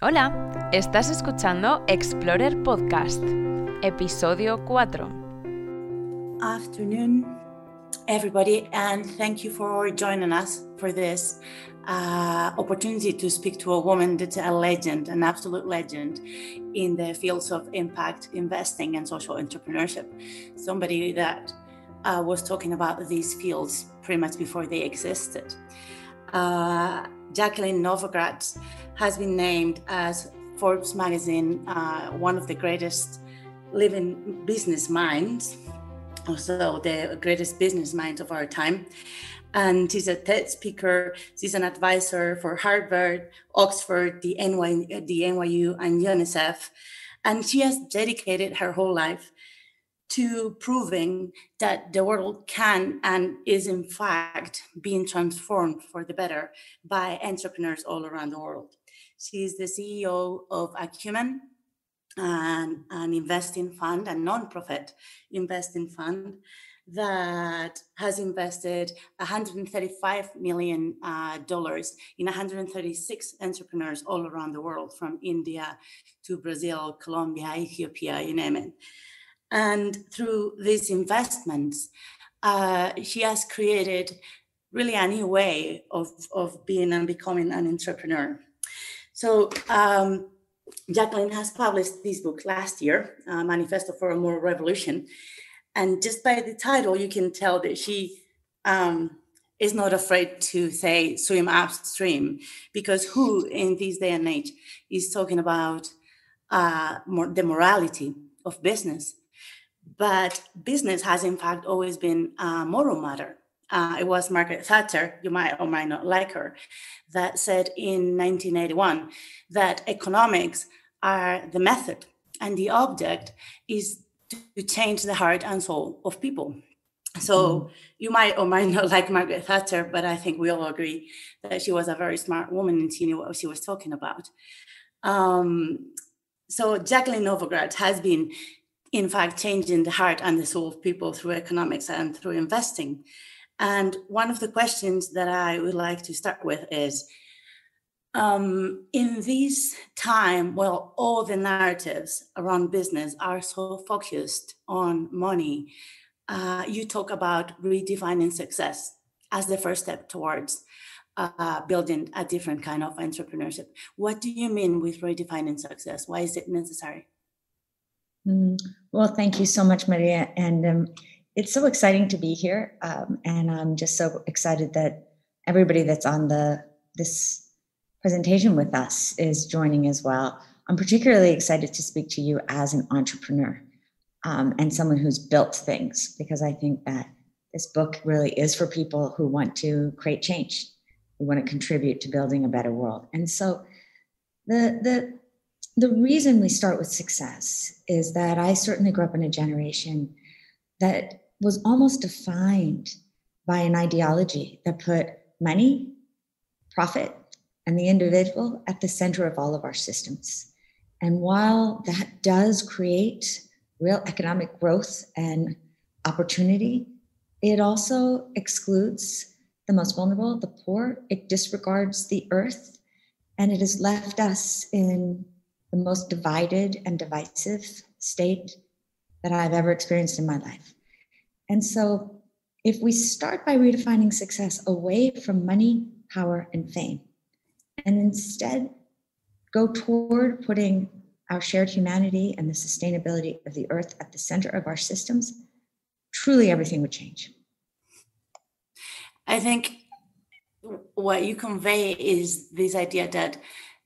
Hola, estás escuchando Explorer Podcast, episodio 4. Afternoon, everybody, and thank you for joining us for this uh, opportunity to speak to a woman that's a legend, an absolute legend in the fields of impact investing and social entrepreneurship. Somebody that uh, was talking about these fields pretty much before they existed. Uh, Jacqueline Novogratz has been named as Forbes magazine uh, one of the greatest living business minds, also the greatest business minds of our time. And she's a TED speaker. She's an advisor for Harvard, Oxford, the, NY, the NYU, and UNICEF. And she has dedicated her whole life to proving that the world can and is in fact being transformed for the better by entrepreneurs all around the world. She is the CEO of Acumen, an, an investing fund, a non-profit investing fund that has invested 135 million uh, in 136 entrepreneurs all around the world, from India to Brazil, Colombia, Ethiopia, you name it. And through these investments, uh, she has created really a new way of, of being and becoming an entrepreneur. So, um, Jacqueline has published this book last year, uh, Manifesto for a Moral Revolution. And just by the title, you can tell that she um, is not afraid to say swim upstream, because who in this day and age is talking about uh, more, the morality of business but business has, in fact, always been a moral matter. Uh, it was Margaret Thatcher, you might or might not like her, that said in 1981 that economics are the method and the object is to change the heart and soul of people. So mm. you might or might not like Margaret Thatcher, but I think we all agree that she was a very smart woman and she knew what she was talking about. Um, so Jacqueline Novogratz has been in fact changing the heart and the soul of people through economics and through investing. And one of the questions that I would like to start with is um, in this time, well, all the narratives around business are so focused on money. Uh, you talk about redefining success as the first step towards uh, building a different kind of entrepreneurship. What do you mean with redefining success? Why is it necessary? Mm, well, thank you so much, Maria. And um, it's so exciting to be here. Um, and I'm just so excited that everybody that's on the this presentation with us is joining as well. I'm particularly excited to speak to you as an entrepreneur um, and someone who's built things because I think that this book really is for people who want to create change, who want to contribute to building a better world. And so the the the reason we start with success is that I certainly grew up in a generation that was almost defined by an ideology that put money, profit, and the individual at the center of all of our systems. And while that does create real economic growth and opportunity, it also excludes the most vulnerable, the poor. It disregards the earth, and it has left us in the most divided and divisive state that I've ever experienced in my life. And so, if we start by redefining success away from money, power, and fame, and instead go toward putting our shared humanity and the sustainability of the earth at the center of our systems, truly everything would change. I think what you convey is this idea that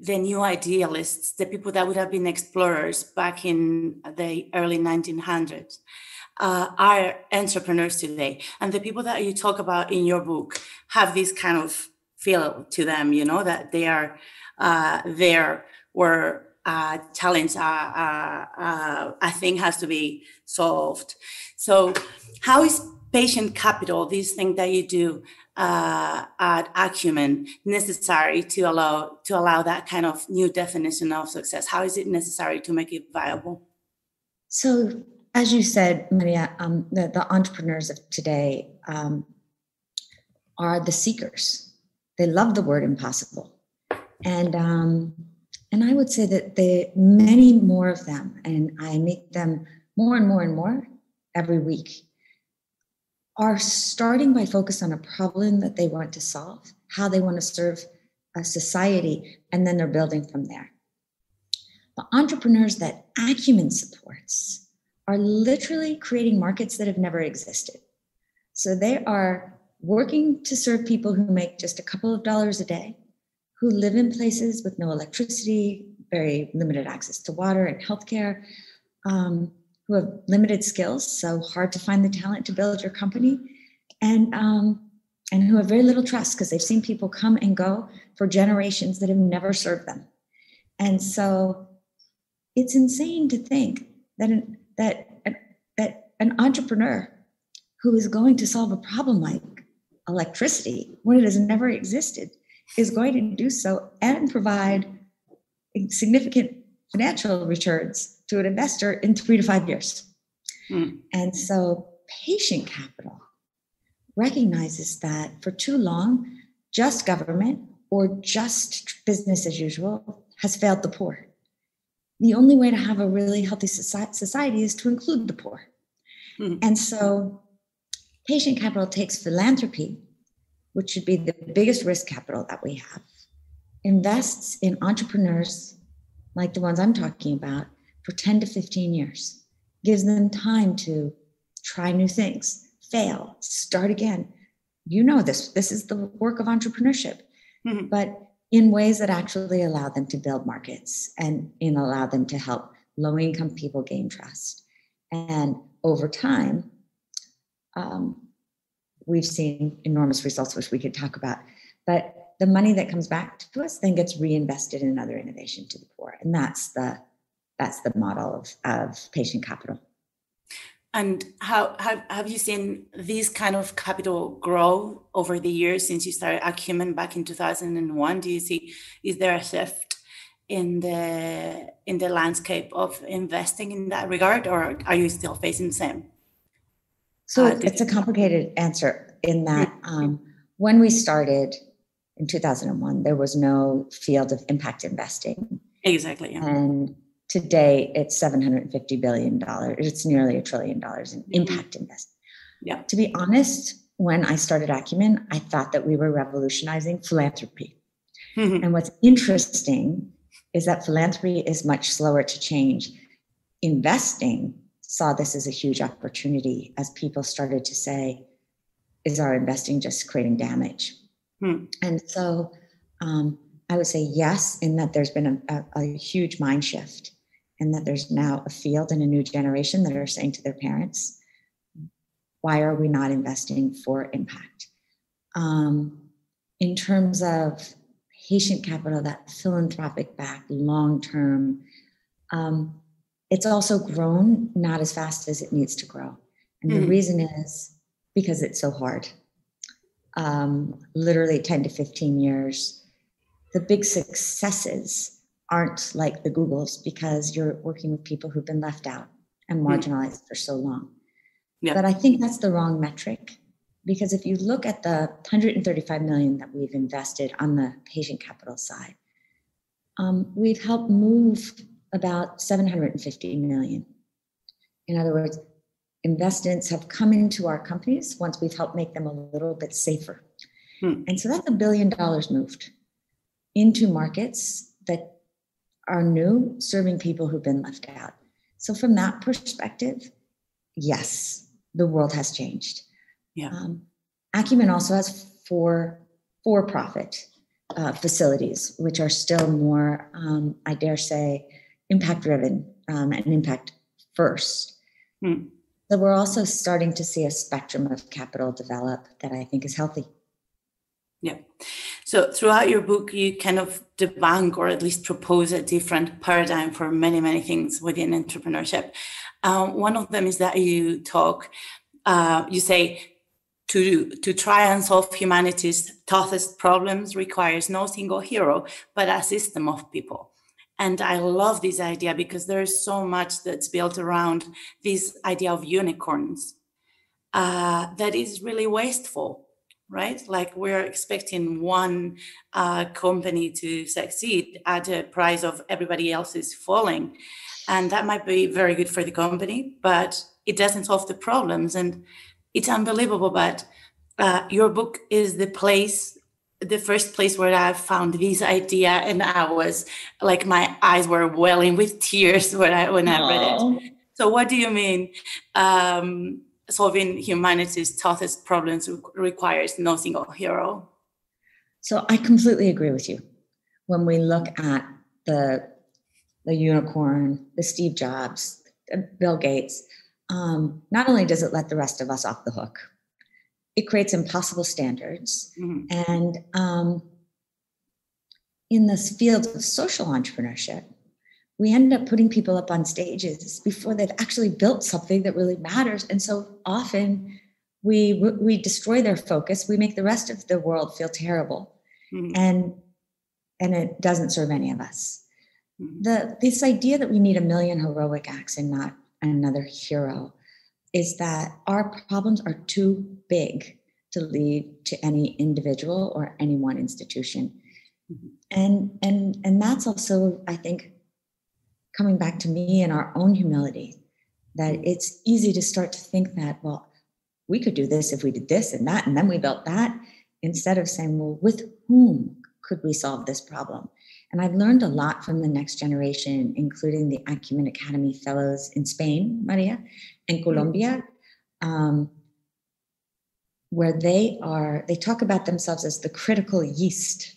the new idealists, the people that would have been explorers back in the early 1900s, uh, are entrepreneurs today. And the people that you talk about in your book have this kind of feel to them, you know, that they are uh, there where uh, challenge, uh, uh, uh, I think, has to be solved. So, how is patient capital, this thing that you do, uh, at acumen necessary to allow to allow that kind of new definition of success? How is it necessary to make it viable? So, as you said, Maria, um, the, the, entrepreneurs of today um, are the seekers. They love the word impossible, and um, and I would say that the many more of them, and I meet them more and more and more every week, are starting by focus on a problem that they want to solve, how they want to serve a society, and then they're building from there. The entrepreneurs that Acumen supports are literally creating markets that have never existed. So they are working to serve people who make just a couple of dollars a day, who live in places with no electricity, very limited access to water and healthcare, um, who have limited skills, so hard to find the talent to build your company, and um, and who have very little trust because they've seen people come and go for generations that have never served them, and so it's insane to think that an, that that an entrepreneur who is going to solve a problem like electricity when it has never existed is going to do so and provide significant financial returns to an investor in three to five years. Mm. And so patient capital recognizes that for too long, just government or just business as usual has failed the poor. The only way to have a really healthy society is to include the poor. Mm. And so patient capital takes philanthropy, which should be the biggest risk capital that we have, invests in entrepreneurs like the ones I'm talking about for 10 to 15 years, gives them time to try new things, fail, start again. You know this. This is the work of entrepreneurship, mm-hmm. but in ways that actually allow them to build markets and in allow them to help low income people gain trust. And over time, um, we've seen enormous results, which we could talk about. But the money that comes back to us then gets reinvested in another innovation to the poor, and that's the that's the model of, of patient capital. And how have, have you seen these kind of capital grow over the years since you started Acumen back in 2001? Do you see is there a shift in the in the landscape of investing in that regard, or are you still facing the same? So uh, it's a complicated answer in that um, when we started in 2001, there was no field of impact investing. Exactly. Yeah. And today it's 750 billion dollars. It's nearly a trillion dollars in impact investing yeah. To be honest when i started acumen i thought that we were revolutionizing philanthropy. Mm-hmm. and what's interesting is that philanthropy is much slower to change. Investing saw this as a huge opportunity as people started to say is our investing just creating damage? Hmm. and so um, I would say yes, in that there's been a, a, a, huge mind shift and that there's now a field and a new generation that are saying to their parents, why are we not investing for impact? Um, in terms of patient capital, that philanthropic back long term, um, it's also grown not as fast as it needs to grow. And mm. the hmm. reason is because it's so hard. Um, literally 10 to 15 years. The big successes aren't like the Googles because you're working with people who've been left out and hmm. marginalized mm. for so long. Yeah. But I think that's the wrong metric because if you look at the 135 million that we've invested on the patient capital side, um, we've helped move about 750 million. In other words, investments have come into our companies once we've helped make them a little bit safer. Hmm. And so that's a billion dollars moved into markets that are new, serving people who've been left out. So, from that perspective, yes, the world has changed. Yeah. Um, Acumen also has four for profit uh, facilities, which are still more, um, I dare say, impact driven um, and impact first. Hmm. So, we're also starting to see a spectrum of capital develop that I think is healthy. Yeah. So throughout your book, you kind of debunk or at least propose a different paradigm for many, many things within entrepreneurship. Um, one of them is that you talk, uh, you say, to, to try and solve humanity's toughest problems requires no single hero, but a system of people. And I love this idea because there's so much that's built around this idea of unicorns uh, that is really wasteful right? Like we're expecting one uh, company to succeed at a price of everybody else is falling. And that might be very good for the company, but it doesn't solve the problems. And it's unbelievable. But uh, your book is the place, the first place where I found this idea. And I was like, my eyes were welling with tears when I, when I read it. So, what do you mean? Um, solving humanity's toughest problems requires no single hero. So I completely agree with you. When we look at the the unicorn, the Steve Jobs, Bill Gates, um, not only does it let the rest of us off the hook, it creates impossible standards. Mm-hmm. And um, in this field of social entrepreneurship, we end up putting people up on stages before they've actually built something that really matters and so often we we destroy their focus we make the rest of the world feel terrible mm-hmm. and and it doesn't serve any of us mm-hmm. the this idea that we need a million heroic acts and not another hero is that our problems are too big to lead to any individual or any one institution mm-hmm. and and and that's also i think coming back to me and our own humility that it's easy to start to think that well we could do this if we did this and that and then we built that instead of saying well with whom could we solve this problem and i've learned a lot from the next generation including the acumen academy fellows in spain maria and mm-hmm. colombia um, where they are they talk about themselves as the critical yeast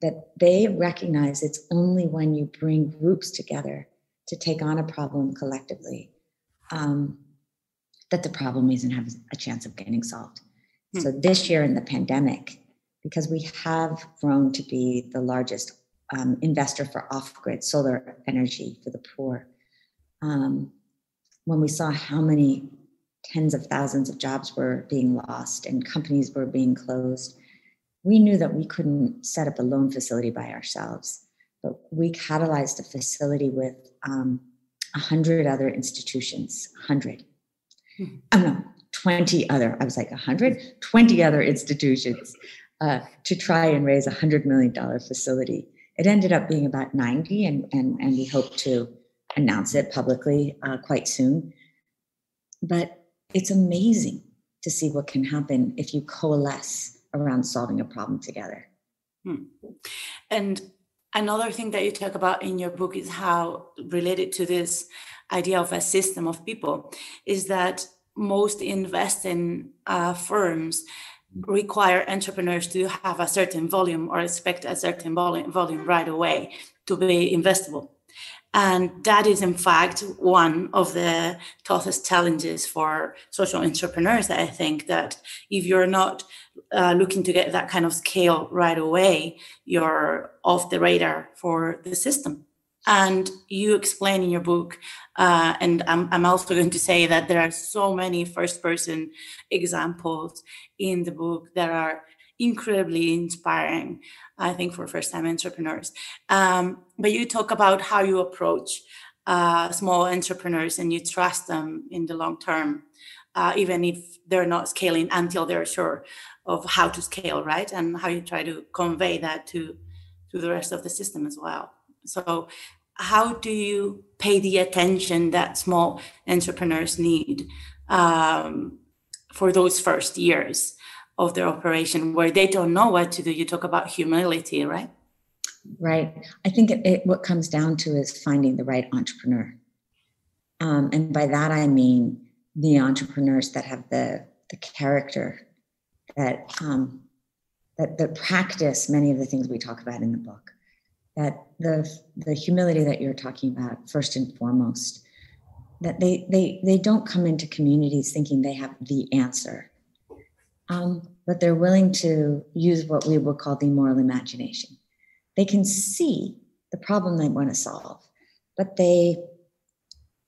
that they recognize it's only when you bring groups together to take on a problem collectively um, that the problem isn't have a chance of getting solved. Hmm. So this year in the pandemic, because we have grown to be the largest um, investor for off-grid solar energy for the poor, um, when we saw how many tens of thousands of jobs were being lost and companies were being closed, we knew that we couldn't set up a loan facility by ourselves, but we catalyzed a facility with um, 100 other institutions, 100. Mm-hmm. Oh, no, 20 other, I was like 100, 20 other institutions uh, to try and raise a $100 million facility. It ended up being about 90, and, and, and we hope to announce it publicly uh, quite soon. But it's amazing to see what can happen if you coalesce around solving a problem together. Hmm. And another thing that you talk about in your book is how related to this idea of a system of people is that most investing uh, firms require entrepreneurs to have a certain volume or expect a certain volume, volume right away to be investable and that is, in fact, one of the toughest challenges for social entrepreneurs. I think that if you're not uh, looking to get that kind of scale right away, you're off the radar for the system. And you explain in your book, uh, and I'm, I'm also going to say that there are so many first person examples in the book that are incredibly inspiring, I think, for first time entrepreneurs. Um, but you talk about how you approach uh, small entrepreneurs and you trust them in the long term, uh, even if they're not scaling until they're sure of how to scale, right? And how you try to convey that to, to the rest of the system as well. So, how do you pay the attention that small entrepreneurs need um, for those first years? Of their operation where they don't know what to do. You talk about humility, right? Right. I think it, it, what comes down to is finding the right entrepreneur. Um, and by that, I mean the entrepreneurs that have the, the character that, um, that, that practice many of the things we talk about in the book. That the, the humility that you're talking about, first and foremost, that they, they, they don't come into communities thinking they have the answer um, but they're willing to use what we would call the moral imagination. They can see the problem they want to solve, but they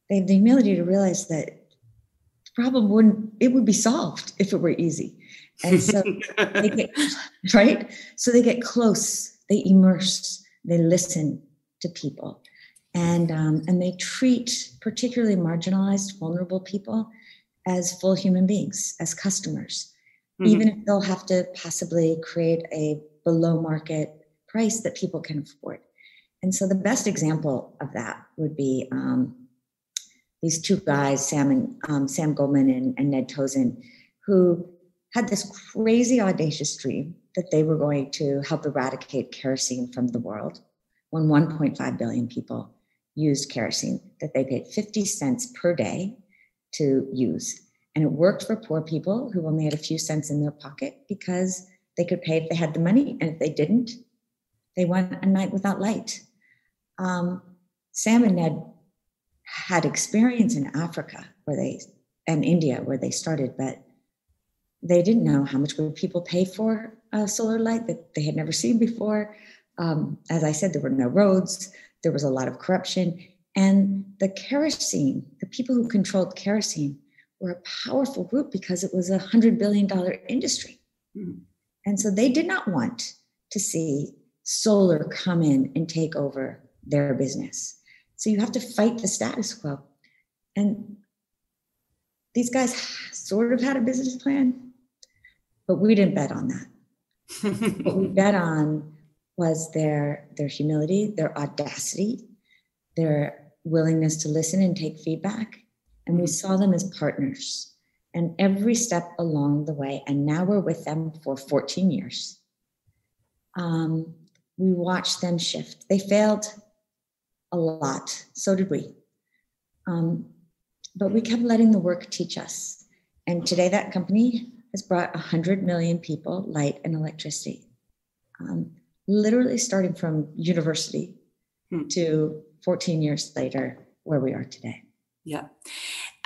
they have the humility to realize that the problem wouldn't it would be solved if it were easy. And so they get right. So they get close. They immerse. They listen to people, and um, and they treat particularly marginalized, vulnerable people as full human beings, as customers mm-hmm. even if they'll have to possibly create a below market price that people can afford. And so the best example of that would be um, these two guys, Sam and um, Sam Goldman and, and Ned Tozun, who had this crazy audacious dream that they were going to help eradicate kerosene from the world when 1.5 billion people used kerosene that they paid 50 cents per day to use and it worked for poor people who only had a few cents in their pocket because they could pay if they had the money and if they didn't they went a night without light um, sam and ned had experience in africa where they and india where they started but they didn't know how much would people pay for solar light that they had never seen before. Um, as I said, there were no roads, there was a lot of corruption. And the kerosene, the people who controlled kerosene, were a powerful group because it was a $100 billion industry. Mm-hmm. And so they did not want to see solar come in and take over their business. So you have to fight the status quo. And these guys sort of had a business plan, but we didn't bet on that what we bet on was their their humility, their audacity, their willingness to listen and take feedback. And we saw them as partners. And every step along the way, and now we're with them for 14 years. Um, we watched them shift. They failed a lot. So did we. Um, but we kept letting the work teach us. And today, that company has brought 100 million people light and electricity, um, literally starting from university hmm. to 14 years later, where we are today. Yeah.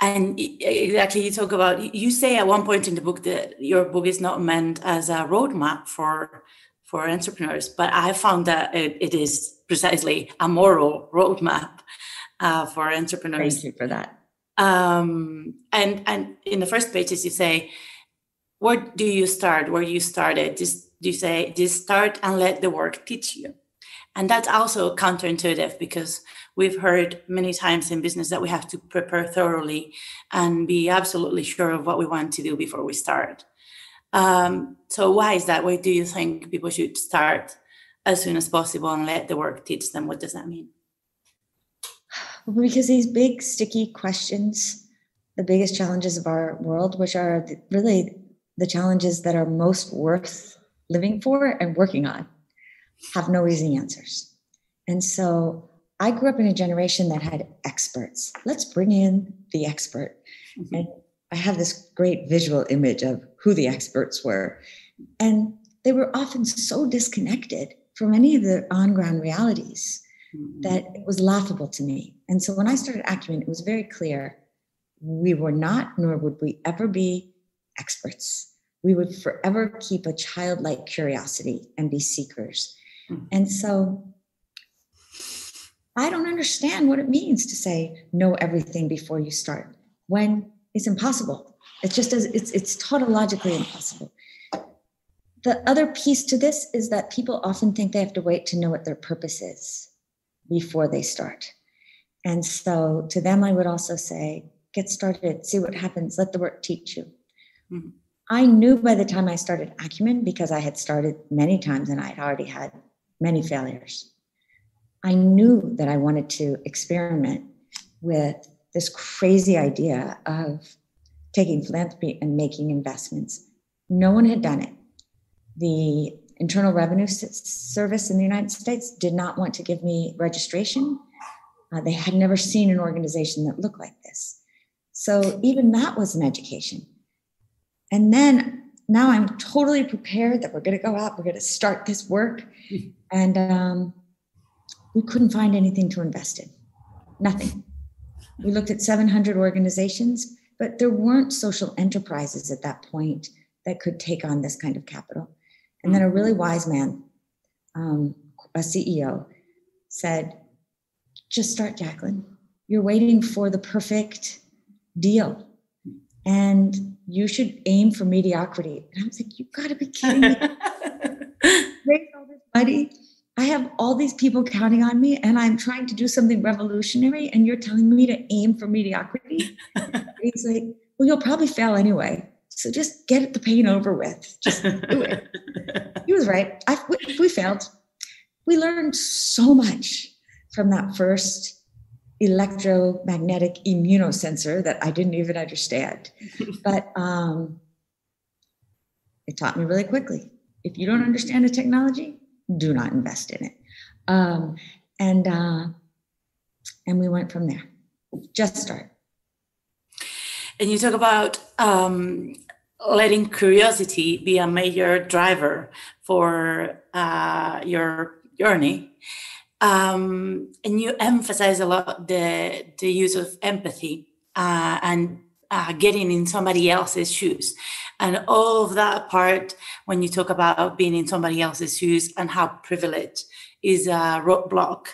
And exactly, you talk about, you say at one point in the book that your book is not meant as a roadmap for for entrepreneurs, but I found that it, it is precisely a moral roadmap uh, for entrepreneurs. Thank you for that. Um, and and in the first pages, you say where do you start where you started just do you say just start and let the work teach you and that's also counterintuitive because we've heard many times in business that we have to prepare thoroughly and be absolutely sure of what we want to do before we start. Um, so why is that? Why do you think people should start as soon as possible and let the work teach them? What does that mean? Because these big sticky questions the biggest challenges of our world which are really the challenges that are most worth living for and working on have no easy answers. And so I grew up in a generation that had experts. Let's bring in the expert. Mm-hmm. And I have this great visual image of who the experts were. And they were often so disconnected from any of the on ground realities mm-hmm. that it was laughable to me. And so when I started Acumen, it was very clear we were not, nor would we ever be experts. We would forever keep a childlike curiosity and be seekers. Mm-hmm. And so I don't understand what it means to say know everything before you start when it's impossible. It's just as it's it's tautologically impossible. The other piece to this is that people often think they have to wait to know what their purpose is before they start. And so to them, I would also say, get started, see what happens, let the work teach you. Mm-hmm. I knew by the time I started Acumen, because I had started many times and I had already had many failures, I knew that I wanted to experiment with this crazy idea of taking philanthropy and making investments. No one had done it. The Internal Revenue Service in the United States did not want to give me registration. Uh, they had never seen an organization that looked like this. So even that was an education. And then now I'm totally prepared that we're going to go out, we're going to start this work. And um, we couldn't find anything to invest in, nothing. We looked at 700 organizations, but there weren't social enterprises at that point that could take on this kind of capital. And then a really wise man, um, a CEO, said, just start, Jacqueline. You're waiting for the perfect deal. And you should aim for mediocrity. And I was like, "You've gotta be kidding me. Raise all this money. I have all these people counting on me and I'm trying to do something revolutionary and you're telling me to aim for mediocrity. he's like, well, you'll probably fail anyway. So just get the pain over with. Just do it. he was right. I, we, we failed. We learned so much from that first electromagnetic immunosensor that I didn't even understand. but um, it taught me really quickly. If you don't understand a technology, do not invest in it. Um, and uh, and we went from there. Just start. And you talk about um, letting curiosity be a major driver for uh, your journey. Um, and you emphasize a lot the, the use of empathy uh, and uh, getting in somebody else's shoes. And all of that part, when you talk about being in somebody else's shoes and how privilege is a roadblock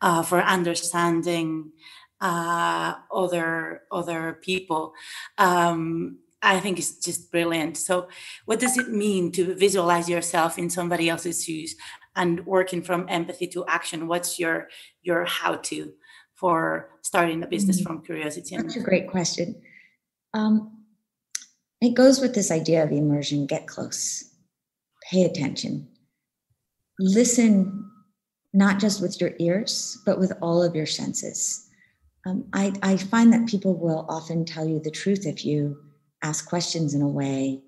uh, for understanding uh, other other people. Um, I think it's just brilliant. So, what does it mean to visualize yourself in somebody else's shoes and working from empathy to action? What's your your how to for starting a business mm-hmm. from curiosity? That's a great question. Um, it goes with this idea of immersion. Get close, pay attention, listen, not just with your ears, but with all of your senses. Um, I, I find that people will often tell you the truth if you ask questions in a way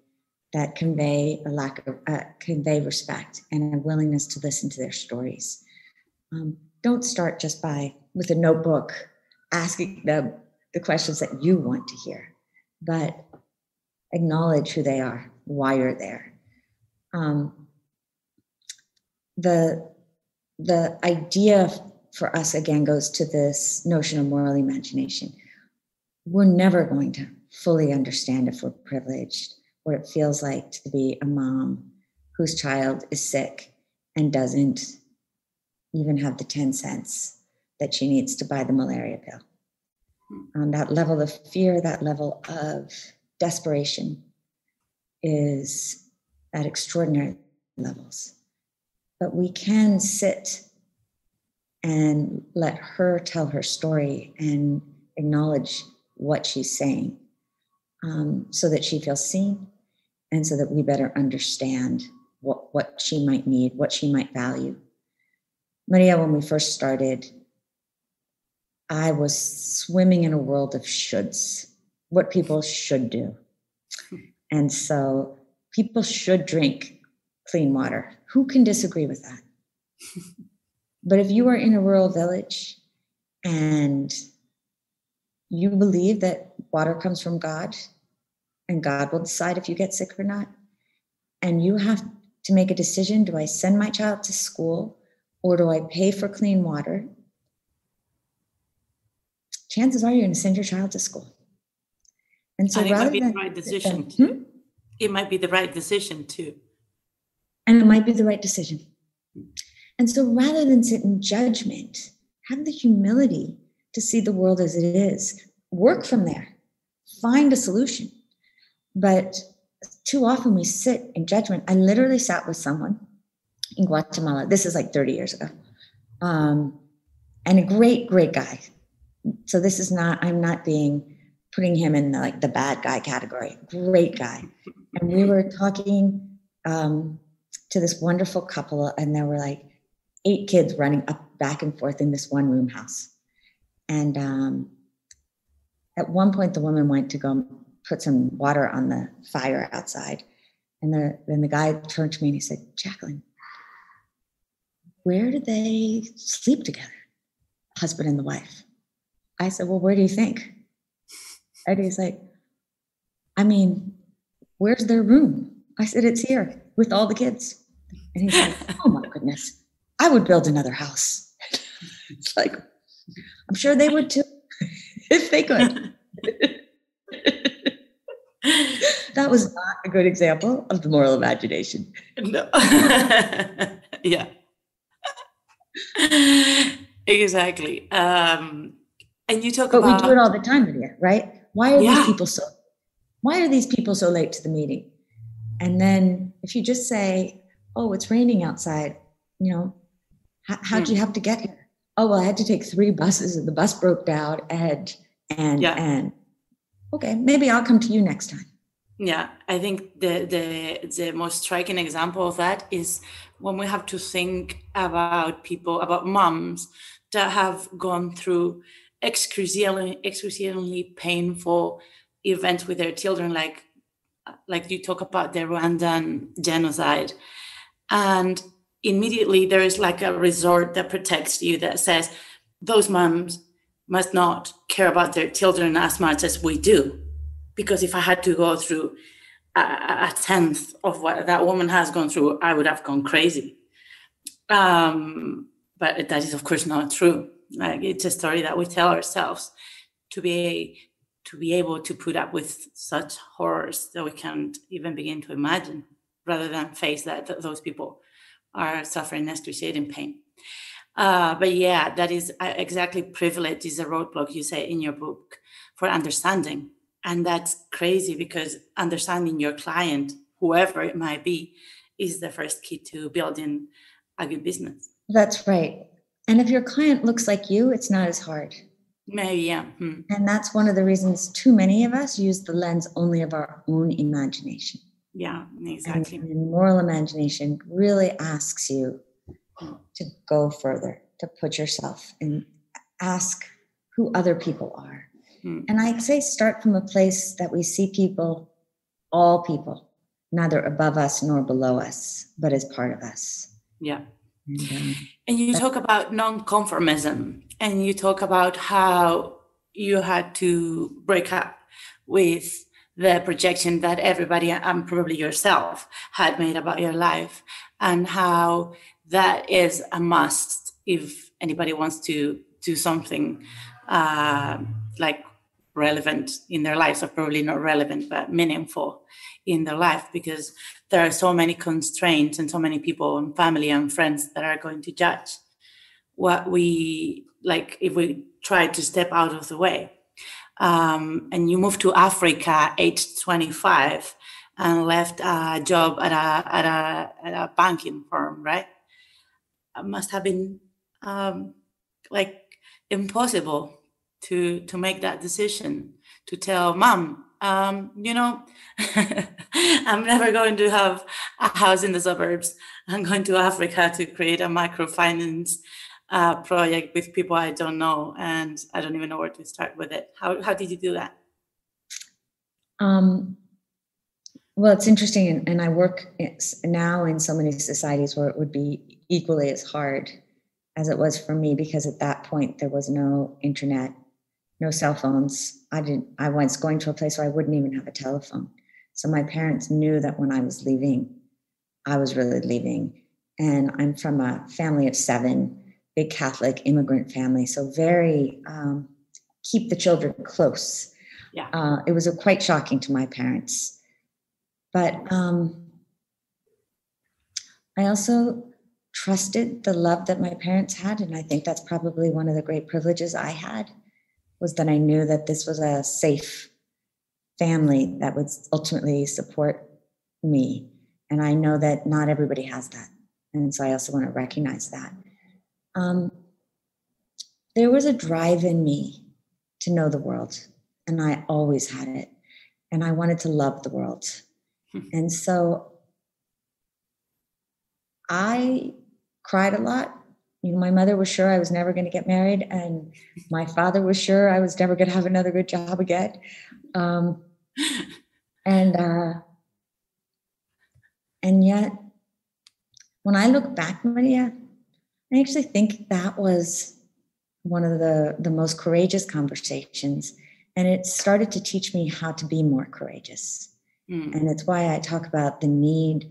that convey a lack of uh, convey respect and a willingness to listen to their stories. Um, don't start just by with a notebook asking them the questions that you want to hear, but acknowledge who they are, why you're there. Um, the the idea for us again goes to this notion of moral imagination. We're never going to fully understand if we're privileged what it feels like to be a mom whose child is sick and doesn't even have the 10 cents that she needs to buy the malaria pill. Um, that level of fear, that level of desperation is at extraordinary levels. But we can sit and let her tell her story and acknowledge what she's saying um, so that she feels seen and so that we better understand what, what she might need, what she might value. Maria, when we first started, I was swimming in a world of shoulds, what people should do. And so people should drink clean water. Who can disagree with that? But if you are in a rural village and you believe that water comes from God and God will decide if you get sick or not, and you have to make a decision do I send my child to school or do I pay for clean water? Chances are you're going to send your child to school. And so, rather might be than, the right decision. hmm? It might be the right decision too. And it might be the right decision. And so rather than sit in judgment, have the humility to see the world as it is, work from there, find a solution. But too often we sit in judgment. I literally sat with someone in Guatemala. This is like 30 years ago. Um, and a great, great guy. So this is not, I'm not being putting him in the, like the bad guy category. Great guy. And we were talking um, to this wonderful couple, and there were like, eight kids running up back and forth in this one room house. And um, at one point, the woman went to go put some water on the fire outside. And the, then the guy turned to me and he said, Jacqueline, where did they sleep together? Husband and the wife. I said, Well, where do you think? And he's like, I mean, where's their room? I said, It's here with all the kids. And he's like, Oh my goodness. I would build another house. it's like, I'm sure they would too, if they could. that was not a good example of the moral imagination. No. yeah. exactly. Um, and you talk but about. we do it all the time, Lydia, right? Why are yeah. these people so? Why are these people so late to the meeting? And then if you just say, "Oh, it's raining outside," you know, how, would you hmm. have to get here? Oh, well, I had to take three buses and the bus broke down and, and, yeah. and, okay, maybe I'll come to you next time. Yeah, I think the the the most striking example of that is when we have to think about people, about moms that have gone through excruciatingly, excruciatingly painful events with their children, like like you talk about the Rwandan genocide, and immediately there is like a resort that protects you that says those moms must not care about their children as much as we do, because if I had to go through a, a tenth of what that woman has gone through, I would have gone crazy. Um, but that is, of course, not true. Like it's a story that we tell ourselves to be to be able to put up with such horrors that we can't even begin to imagine, rather than face that, those people are suffering excruciating pain. Uh, but yeah, that is uh, exactly privilege is a roadblock you say in your book for understanding. And that's crazy because understanding your client whoever it might be is the first key to building a good business. That's right and if your client looks like you it's not as hard maybe yeah hmm. and that's one of the reasons too many of us use the lens only of our own imagination yeah exactly and, and moral imagination really asks you to go further to put yourself and ask who other people are Mm. And I'd say start from a place that we see people, all people, neither above us nor below us, but as part of us. Yeah. And, um, and you talk about non-conformism and you talk about how you had to break up with the projection that everybody and probably yourself had made about your life and how that is a must if anybody wants to do something uh, like relevant in their lives, or probably not relevant, but meaningful in their life because there are so many constraints and so many people and family and friends that are going to judge what we like if we try to step out of the way. Um, and you moved to Africa age 25 and left a job at a, at a, at a banking firm, right? It must have been um, like impossible to to make that decision to tell mom um, you know i'm never going to have a house in the suburbs. I'm going to africa to create a microfinance uh, project with people i don't know and i don't even know where to start with it. How, how did you do that? Um, well it's interesting and, and i work now in so many societies where it would be equally as hard as it was for me because at that point there was no internet no cell phones. I didn't. I was going to a place where I wouldn't even have a telephone. So my parents knew that when I was leaving, I was really leaving. And I'm from a family of seven, big Catholic immigrant family, so very um, keep the children close. Yeah, uh, it was a, quite shocking to my parents, but um, I also trusted the love that my parents had, and I think that's probably one of the great privileges I had was that I knew that this was a safe family that would ultimately support me. And I know that not everybody has that. And so I also want to recognize that. Um, there was a drive in me to know the world, and I always had it. And I wanted to love the world. Hmm. And so I cried a lot you know, my mother was sure I was never going to get married, and my father was sure I was never going to have another good job again. Um, and uh, and yet, when I look back, Maria, I actually think that was one of the the most courageous conversations, and it started to teach me how to be more courageous. Mm. And it's why I talk about the need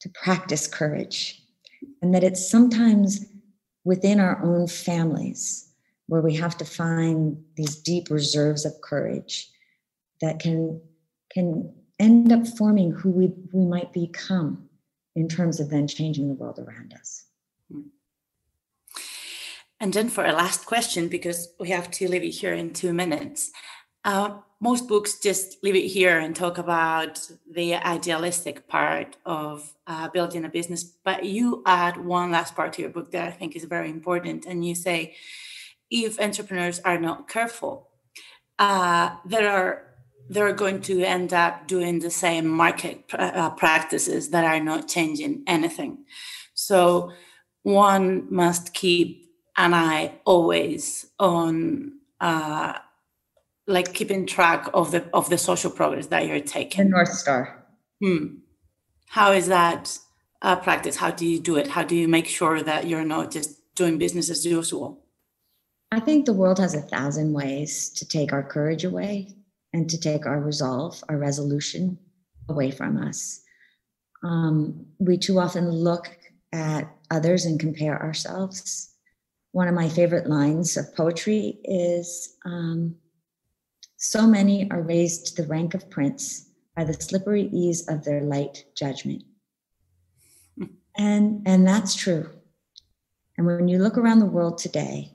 to practice courage and that it's sometimes within our own families where we have to find these deep reserves of courage that can can end up forming who we, we might become in terms of then changing the world around us. And then for a last question, because we have to leave it here in two minutes, uh, most books just leave it here and talk about the idealistic part of uh, building a business, but you add one last part to your book that I think is very important. And you say, if entrepreneurs are not careful, uh, there are they're going to end up doing the same market uh, practices that are not changing anything. So one must keep an eye always on uh, like keeping track of the of the social progress that you're taking. The North Star. Hmm. How is that uh, practice? How do you do it? How do you make sure that you're not just doing business as usual? I think the world has a thousand ways to take our courage away and to take our resolve, our resolution away from us. Um, we too often look at others and compare ourselves. One of my favorite lines of poetry is um, So many are raised to the rank of prince by the slippery ease of their light judgment. And, and that's true. And when you look around the world today,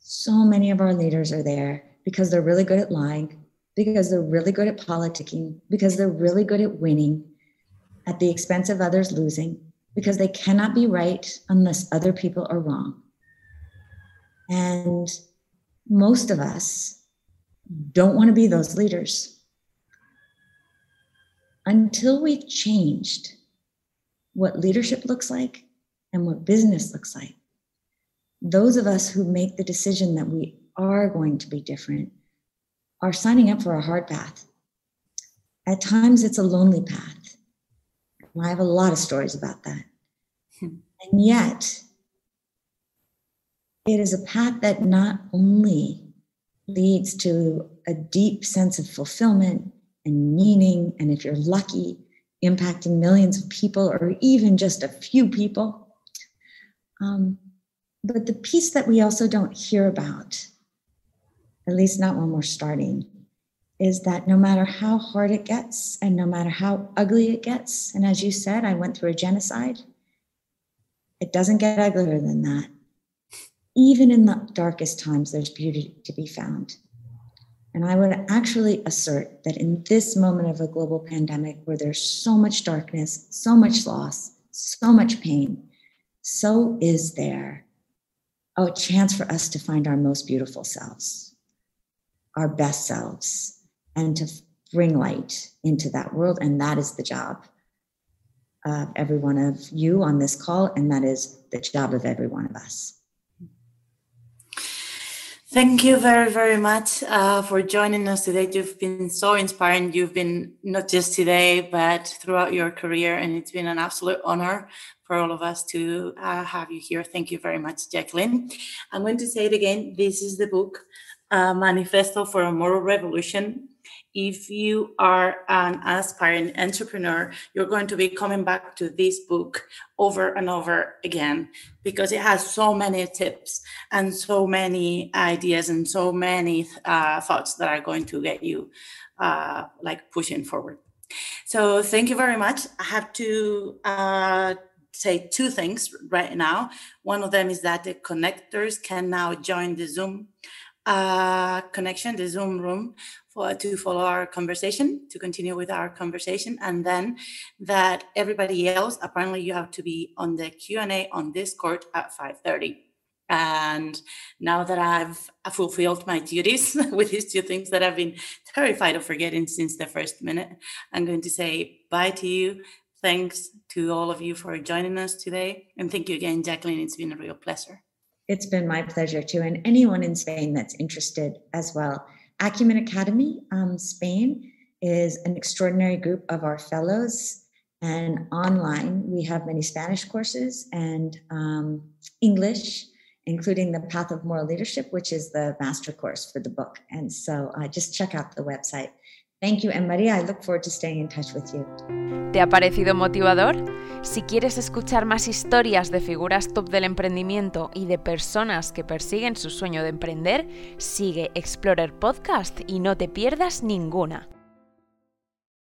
so many of our leaders are there because they're really good at lying, because they're really good at politicking, because they're really good at winning at the expense of others losing, because they cannot be right unless other people are wrong. And most of us don't want to be those leaders. Until we've changed what leadership looks like and what business looks like, those of us who make the decision that we are going to be different are signing up for a hard path. At times, it's a lonely path. And I have a lot of stories about that. Hmm. And yet, it is a path that not only leads to a deep sense of fulfillment and meaning, and if you're lucky, impacting millions of people or even just a few people. Um, but the piece that we also don't hear about at least not when we're starting, is that no matter how hard it gets and no matter how ugly it gets, and as you said, I went through a genocide, it doesn't get uglier than that. Even in the darkest times, there's beauty to be found. And I would actually assert that in this moment of a global pandemic where there's so much darkness, so much loss, so much pain, so is there a chance for us to find our most beautiful selves our best selves and to bring light into that world. And that is the job of every one of you on this call, and that is the job of every one of us. Thank you very, very much uh, for joining us today. You've been so inspiring. You've been not just today, but throughout your career, and it's been an absolute honor for all of us to uh, have you here. Thank you very much, Jacqueline. I'm going to say it again. This is the book uh, Manifesto for a Moral Revolution. If you are an aspiring entrepreneur, you're going to be coming back to this book over and over again because it has so many tips and so many ideas and so many uh, thoughts that are going to get you uh, like pushing forward. So thank you very much. I have to uh, say two things right now. One of them is that the connectors can now join the Zoom uh, connection, the Zoom room, for to follow our conversation, to continue with our conversation, and then that everybody else, apparently, you have to be on the Q and A on Discord at five thirty. And now that I've fulfilled my duties with these two things that I've been terrified of forgetting since the first minute, I'm going to say bye to you. Thanks to all of you for joining us today. And thank you again, Jacqueline. It's been a real pleasure. It's been my pleasure too, and anyone in Spain that's interested as well. Acumen Academy um, Spain is an extraordinary group of our fellows, and online we have many Spanish courses and um, English, including the Path of Moral Leadership, which is the master course for the book. And so uh, just check out the website. Thank you, and Maria, I look forward to staying in touch with you. ¿Te ha parecido motivador? Si quieres escuchar más historias de figuras top del emprendimiento y de personas que persiguen su sueño de emprender, sigue Explorer Podcast y no te pierdas ninguna.